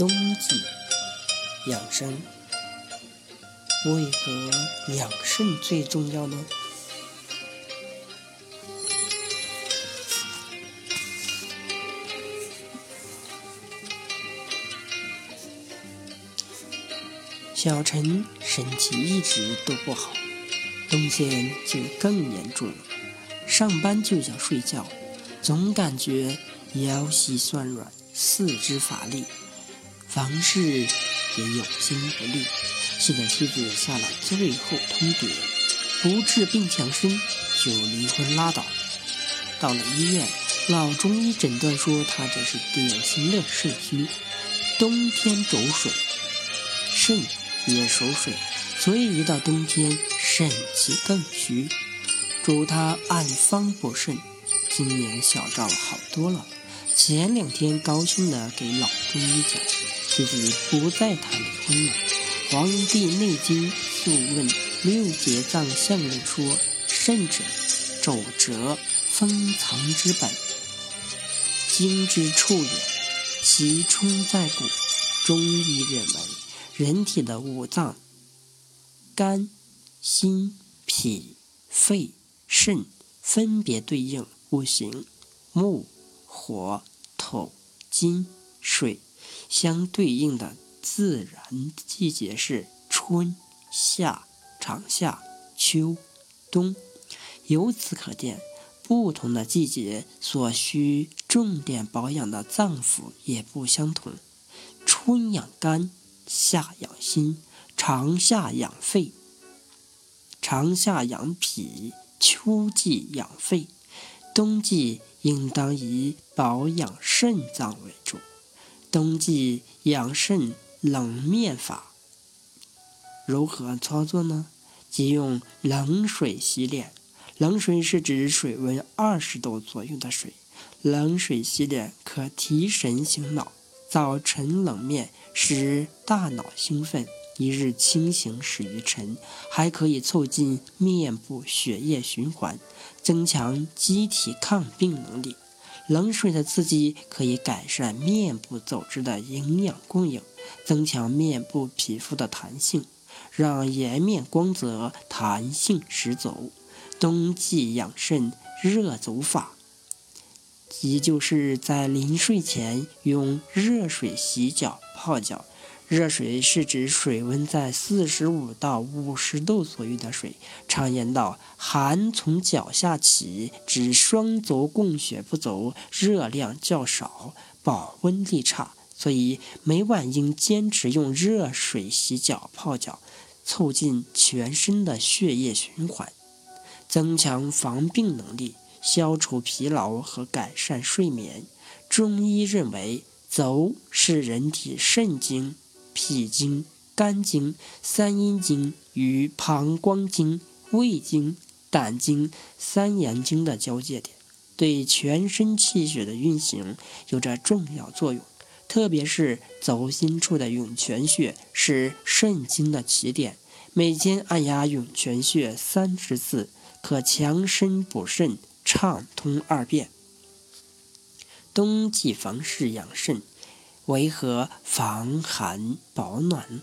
冬季养生，为何养肾最重要呢？小陈身体一直都不好，冬天就更严重了。上班就想睡觉，总感觉腰膝酸软，四肢乏力，房事也有心无力。气得妻子下了最后通牒：不治病强身，就离婚拉倒。到了医院，老中医诊断说他这是典型的肾虚，冬天走水，肾。也守水，所以一到冬天肾气更虚，嘱他按方补肾。今年小赵好多了，前两天高兴的给老中医讲，自己不再谈离婚了。《黄帝内经·素问·六节脏象论》说：“肾者，肘折封藏之本，经之处也，其充在骨。”中医认为。人体的五脏，肝、心、脾、肺、肾，分别对应五行：木、火、土、金、水。相对应的自然季节是春夏、长夏、秋冬。由此可见，不同的季节所需重点保养的脏腑也不相同。春养肝。夏养心，长夏养肺，长夏养脾，秋季养肺，冬季应当以保养肾脏为主。冬季养肾冷面法如何操作呢？即用冷水洗脸。冷水是指水温二十度左右的水。冷水洗脸可提神醒脑。早晨冷面使大脑兴奋，一日清醒始于晨，还可以促进面部血液循环，增强机体抗病能力。冷水的刺激可以改善面部组织的营养供应，增强面部皮肤的弹性，让颜面光泽、弹性十足。冬季养肾热足法。也就是在临睡前用热水洗脚泡脚。热水是指水温在四十五到五十度左右的水。常言道：“寒从脚下起，指双足供血不足，热量较少，保温力差。”所以每晚应坚持用热水洗脚泡脚，促进全身的血液循环，增强防病能力。消除疲劳和改善睡眠。中医认为，走是人体肾经、脾经、肝经、三阴经与膀胱经、胃经、胆经、三阳经的交界点，对全身气血的运行有着重要作用。特别是走心处的涌泉穴是肾经的起点，每天按压涌泉穴三十次，可强身补肾。畅通二便。冬季房事养肾，为何防寒保暖？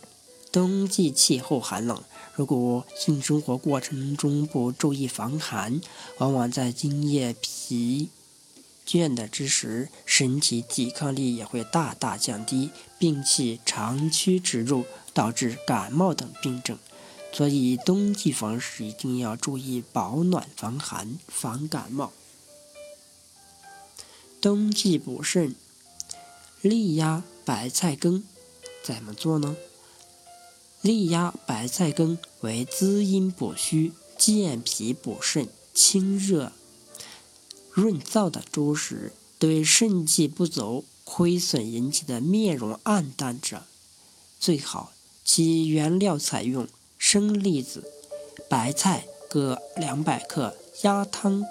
冬季气候寒冷，如果性生活过程中不注意防寒，往往在今夜疲倦的之时，身体抵抗力也会大大降低，病气长驱直入，导致感冒等病症。所以冬季房事一定要注意保暖、防寒、防感冒。冬季补肾，力压白菜根怎么做呢？力压白菜根为滋阴补虚、健脾补肾、清热润燥的主食，对肾气不足、亏损引起的面容暗淡者最好。其原料采用。生栗子、白菜各两百克，鸭汤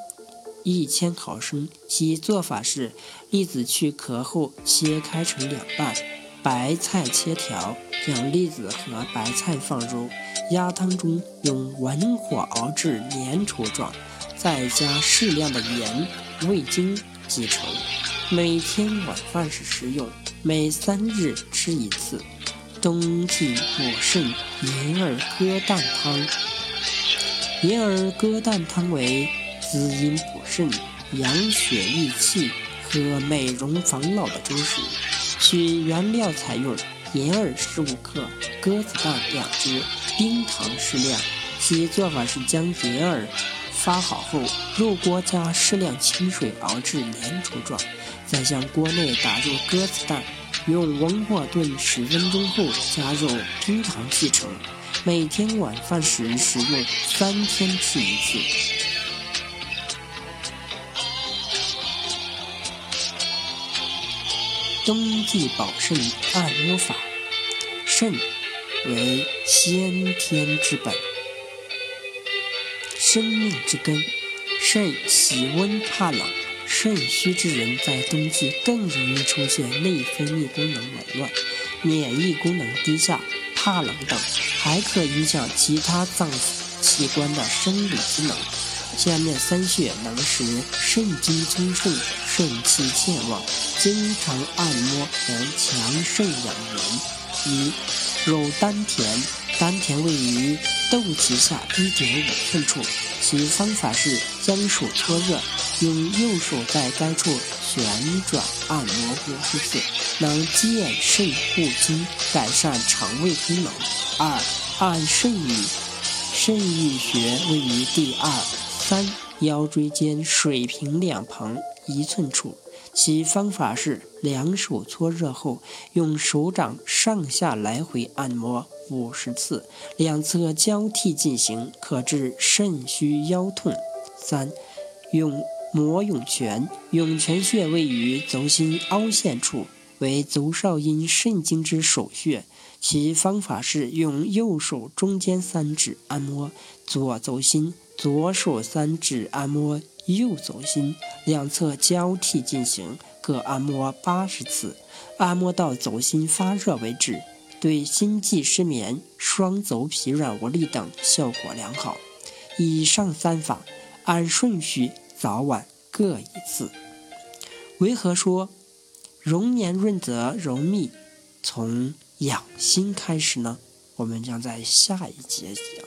一千毫升。其做法是：栗子去壳后切开成两半，白菜切条，将栗子和白菜放入鸭汤中，用文火熬至粘稠状，再加适量的盐、味精即成。每天晚饭时食用，每三日。吃一次。冬季补肾银耳鸽蛋汤。银耳鸽蛋汤为滋阴补肾、养血益气和美容防老的粥食。取原料采用银耳十五克、鸽子蛋两只、冰糖适量。其做法是将银耳发好后入锅，加适量清水熬至粘稠状，再向锅内打入鸽子蛋。用文火炖十分钟后，加入冰糖即成。每天晚饭时食用，三天吃一次。冬季保肾按摩法：肾为先天之本，生命之根，肾喜温怕冷。肾虚之人在冬季更容易出现内分泌功能紊乱、免疫功能低下、怕冷等，还可影响其他脏器官的生理机能。下面三穴能使肾精充盛、肾气健旺，经常按摩能强肾养颜。一、揉丹田，丹田位于肚脐下一点五寸处，其方法是将手搓热。用右手在该处旋转按摩五十次，能健肾护精，改善肠胃功能。二、按肾俞，肾俞穴位于第二、三腰椎间水平两旁一寸处，其方法是两手搓热后，用手掌上下来回按摩五十次，两侧交替进行，可治肾虚腰痛。三、用。摩涌泉，涌泉穴位于足心凹陷处，为足少阴肾经之首穴。其方法是用右手中间三指按摩左足心，左手三指按摩右足心，两侧交替进行，各按摩八十次，按摩到足心发热为止。对心悸失眠、双足疲软无力等效果良好。以上三法按顺序。早晚各一次。为何说容眠润泽柔密，从养心开始呢？我们将在下一节讲。